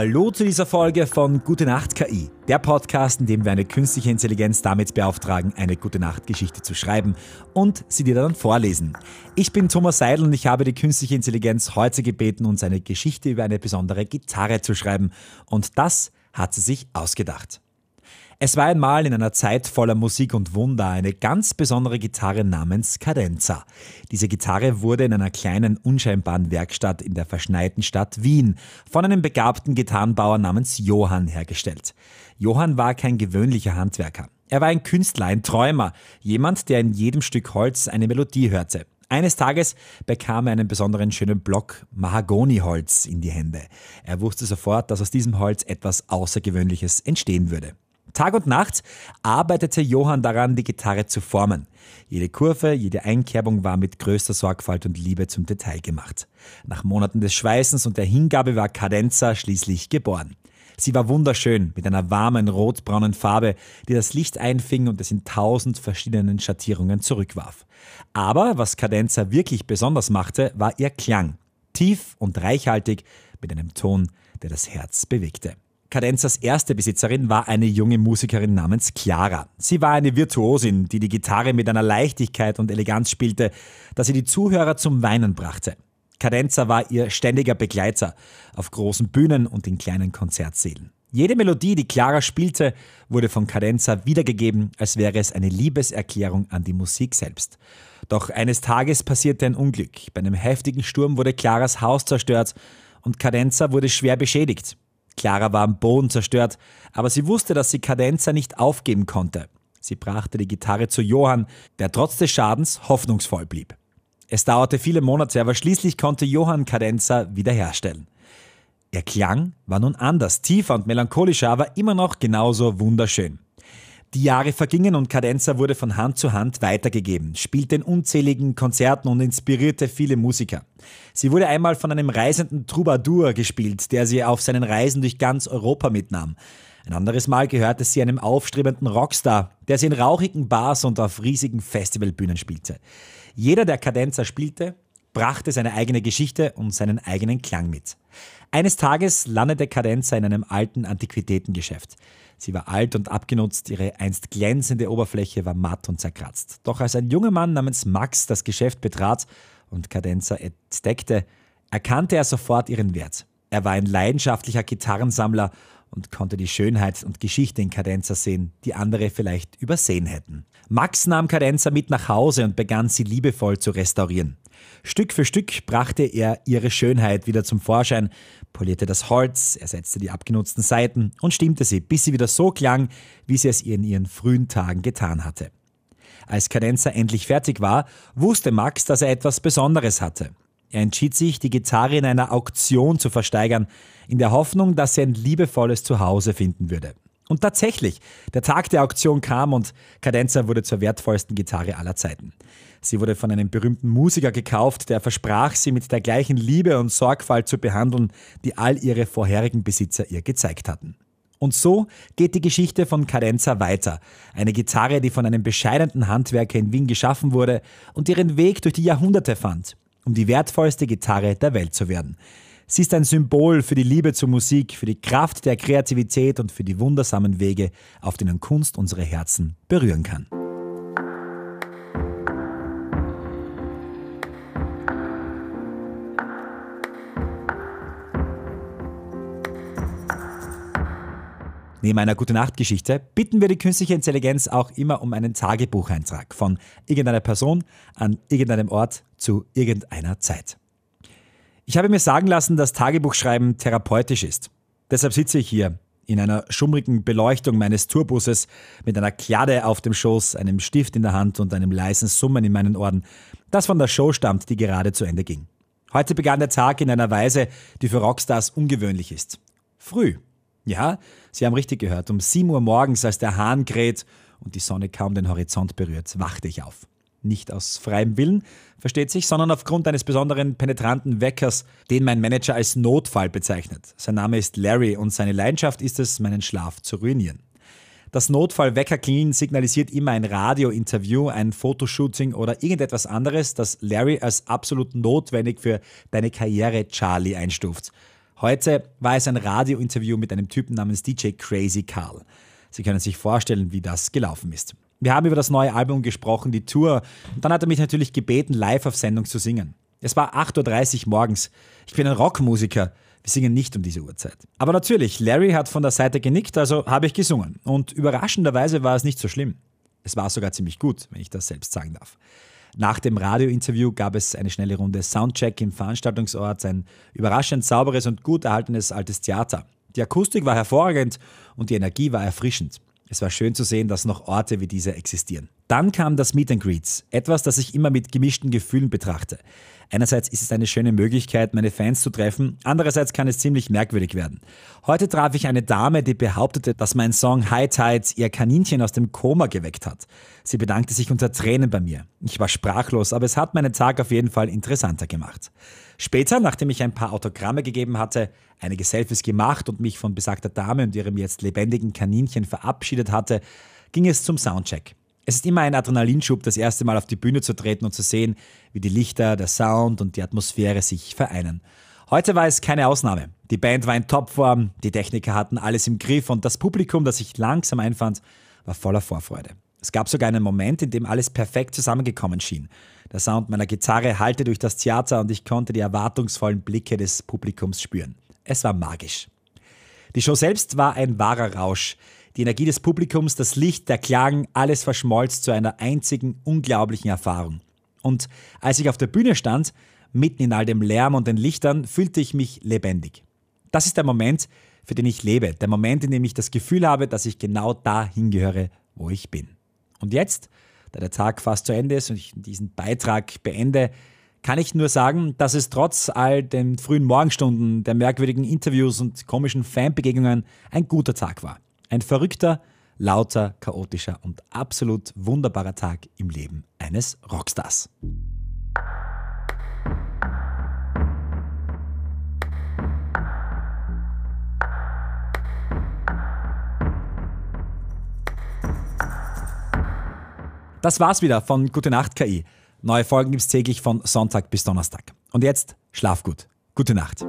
Hallo zu dieser Folge von Gute Nacht KI, der Podcast, in dem wir eine künstliche Intelligenz damit beauftragen, eine Gute Nacht Geschichte zu schreiben und sie dir dann vorlesen. Ich bin Thomas Seidel und ich habe die künstliche Intelligenz heute gebeten, uns eine Geschichte über eine besondere Gitarre zu schreiben und das hat sie sich ausgedacht. Es war einmal in einer Zeit voller Musik und Wunder eine ganz besondere Gitarre namens Cadenza. Diese Gitarre wurde in einer kleinen, unscheinbaren Werkstatt in der verschneiten Stadt Wien von einem begabten Gitarrenbauer namens Johann hergestellt. Johann war kein gewöhnlicher Handwerker. Er war ein Künstler, ein Träumer, jemand, der in jedem Stück Holz eine Melodie hörte. Eines Tages bekam er einen besonderen schönen Block Mahagoniholz in die Hände. Er wusste sofort, dass aus diesem Holz etwas Außergewöhnliches entstehen würde. Tag und Nacht arbeitete Johann daran, die Gitarre zu formen. Jede Kurve, jede Einkerbung war mit größter Sorgfalt und Liebe zum Detail gemacht. Nach Monaten des Schweißens und der Hingabe war Cadenza schließlich geboren. Sie war wunderschön, mit einer warmen rotbraunen Farbe, die das Licht einfing und es in tausend verschiedenen Schattierungen zurückwarf. Aber was Cadenza wirklich besonders machte, war ihr Klang. Tief und reichhaltig, mit einem Ton, der das Herz bewegte. Cadenzas erste Besitzerin war eine junge Musikerin namens Chiara. Sie war eine Virtuosin, die die Gitarre mit einer Leichtigkeit und Eleganz spielte, dass sie die Zuhörer zum Weinen brachte. Cadenza war ihr ständiger Begleiter auf großen Bühnen und in kleinen Konzertsälen. Jede Melodie, die Chiara spielte, wurde von Cadenza wiedergegeben, als wäre es eine Liebeserklärung an die Musik selbst. Doch eines Tages passierte ein Unglück. Bei einem heftigen Sturm wurde Chiaras Haus zerstört und Cadenza wurde schwer beschädigt. Clara war am Boden zerstört, aber sie wusste, dass sie Cadenza nicht aufgeben konnte. Sie brachte die Gitarre zu Johann, der trotz des Schadens hoffnungsvoll blieb. Es dauerte viele Monate, aber schließlich konnte Johann Cadenza wiederherstellen. Ihr Klang war nun anders, tiefer und melancholischer, aber immer noch genauso wunderschön. Die Jahre vergingen und Cadenza wurde von Hand zu Hand weitergegeben, spielte in unzähligen Konzerten und inspirierte viele Musiker. Sie wurde einmal von einem reisenden Troubadour gespielt, der sie auf seinen Reisen durch ganz Europa mitnahm. Ein anderes Mal gehörte sie einem aufstrebenden Rockstar, der sie in rauchigen Bars und auf riesigen Festivalbühnen spielte. Jeder, der Cadenza spielte, brachte seine eigene Geschichte und seinen eigenen Klang mit. Eines Tages landete Cadenza in einem alten Antiquitätengeschäft. Sie war alt und abgenutzt, ihre einst glänzende Oberfläche war matt und zerkratzt. Doch als ein junger Mann namens Max das Geschäft betrat und Cadenza entdeckte, erkannte er sofort ihren Wert. Er war ein leidenschaftlicher Gitarrensammler und konnte die Schönheit und Geschichte in Cadenza sehen, die andere vielleicht übersehen hätten. Max nahm Cadenza mit nach Hause und begann sie liebevoll zu restaurieren. Stück für Stück brachte er ihre Schönheit wieder zum Vorschein, polierte das Holz, ersetzte die abgenutzten Saiten und stimmte sie, bis sie wieder so klang, wie sie es ihr in ihren frühen Tagen getan hatte. Als Cadenza endlich fertig war, wusste Max, dass er etwas Besonderes hatte. Er entschied sich, die Gitarre in einer Auktion zu versteigern, in der Hoffnung, dass er ein liebevolles Zuhause finden würde. Und tatsächlich, der Tag der Auktion kam und Cadenza wurde zur wertvollsten Gitarre aller Zeiten. Sie wurde von einem berühmten Musiker gekauft, der versprach, sie mit der gleichen Liebe und Sorgfalt zu behandeln, die all ihre vorherigen Besitzer ihr gezeigt hatten. Und so geht die Geschichte von Cadenza weiter. Eine Gitarre, die von einem bescheidenen Handwerker in Wien geschaffen wurde und ihren Weg durch die Jahrhunderte fand, um die wertvollste Gitarre der Welt zu werden. Sie ist ein Symbol für die Liebe zur Musik, für die Kraft der Kreativität und für die wundersamen Wege, auf denen Kunst unsere Herzen berühren kann. Neben einer Gute-Nacht-Geschichte bitten wir die künstliche Intelligenz auch immer um einen Tagebucheintrag von irgendeiner Person an irgendeinem Ort zu irgendeiner Zeit. Ich habe mir sagen lassen, dass Tagebuchschreiben therapeutisch ist. Deshalb sitze ich hier in einer schummrigen Beleuchtung meines Tourbusses mit einer Kladde auf dem Schoß, einem Stift in der Hand und einem leisen Summen in meinen Ohren, das von der Show stammt, die gerade zu Ende ging. Heute begann der Tag in einer Weise, die für Rockstars ungewöhnlich ist. Früh. Ja, Sie haben richtig gehört. Um 7 Uhr morgens, als der Hahn kräht und die Sonne kaum den Horizont berührt, wachte ich auf. Nicht aus freiem Willen, versteht sich, sondern aufgrund eines besonderen penetranten Weckers, den mein Manager als Notfall bezeichnet. Sein Name ist Larry und seine Leidenschaft ist es, meinen Schlaf zu ruinieren. Das Notfall-Wecker-Klingeln signalisiert immer ein Radio-Interview, ein Fotoshooting oder irgendetwas anderes, das Larry als absolut notwendig für deine Karriere Charlie einstuft. Heute war es ein Radiointerview mit einem Typen namens DJ Crazy Carl. Sie können sich vorstellen, wie das gelaufen ist. Wir haben über das neue Album gesprochen, die Tour, und dann hat er mich natürlich gebeten, live auf Sendung zu singen. Es war 8.30 Uhr morgens. Ich bin ein Rockmusiker. Wir singen nicht um diese Uhrzeit. Aber natürlich, Larry hat von der Seite genickt, also habe ich gesungen. Und überraschenderweise war es nicht so schlimm. Es war sogar ziemlich gut, wenn ich das selbst sagen darf. Nach dem Radiointerview gab es eine schnelle Runde Soundcheck im Veranstaltungsort, ein überraschend sauberes und gut erhaltenes altes Theater. Die Akustik war hervorragend und die Energie war erfrischend. Es war schön zu sehen, dass noch Orte wie diese existieren. Dann kam das Meet and Greets, etwas, das ich immer mit gemischten Gefühlen betrachte. Einerseits ist es eine schöne Möglichkeit, meine Fans zu treffen, andererseits kann es ziemlich merkwürdig werden. Heute traf ich eine Dame, die behauptete, dass mein Song High Tides ihr Kaninchen aus dem Koma geweckt hat. Sie bedankte sich unter Tränen bei mir. Ich war sprachlos, aber es hat meinen Tag auf jeden Fall interessanter gemacht. Später, nachdem ich ein paar Autogramme gegeben hatte, einige Selfies gemacht und mich von besagter Dame und ihrem jetzt lebendigen Kaninchen verabschiedet hatte, ging es zum Soundcheck. Es ist immer ein Adrenalinschub, das erste Mal auf die Bühne zu treten und zu sehen, wie die Lichter, der Sound und die Atmosphäre sich vereinen. Heute war es keine Ausnahme. Die Band war in Topform, die Techniker hatten alles im Griff und das Publikum, das sich langsam einfand, war voller Vorfreude. Es gab sogar einen Moment, in dem alles perfekt zusammengekommen schien. Der Sound meiner Gitarre hallte durch das Theater und ich konnte die erwartungsvollen Blicke des Publikums spüren. Es war magisch. Die Show selbst war ein wahrer Rausch. Die Energie des Publikums, das Licht, der Klang, alles verschmolz zu einer einzigen unglaublichen Erfahrung. Und als ich auf der Bühne stand, mitten in all dem Lärm und den Lichtern, fühlte ich mich lebendig. Das ist der Moment, für den ich lebe. Der Moment, in dem ich das Gefühl habe, dass ich genau da hingehöre, wo ich bin. Und jetzt, da der Tag fast zu Ende ist und ich diesen Beitrag beende, kann ich nur sagen, dass es trotz all den frühen Morgenstunden, der merkwürdigen Interviews und komischen Fanbegegnungen ein guter Tag war. Ein verrückter, lauter, chaotischer und absolut wunderbarer Tag im Leben eines Rockstars. Das war's wieder von Gute Nacht KI. Neue Folgen gibt's täglich von Sonntag bis Donnerstag. Und jetzt schlaf gut. Gute Nacht.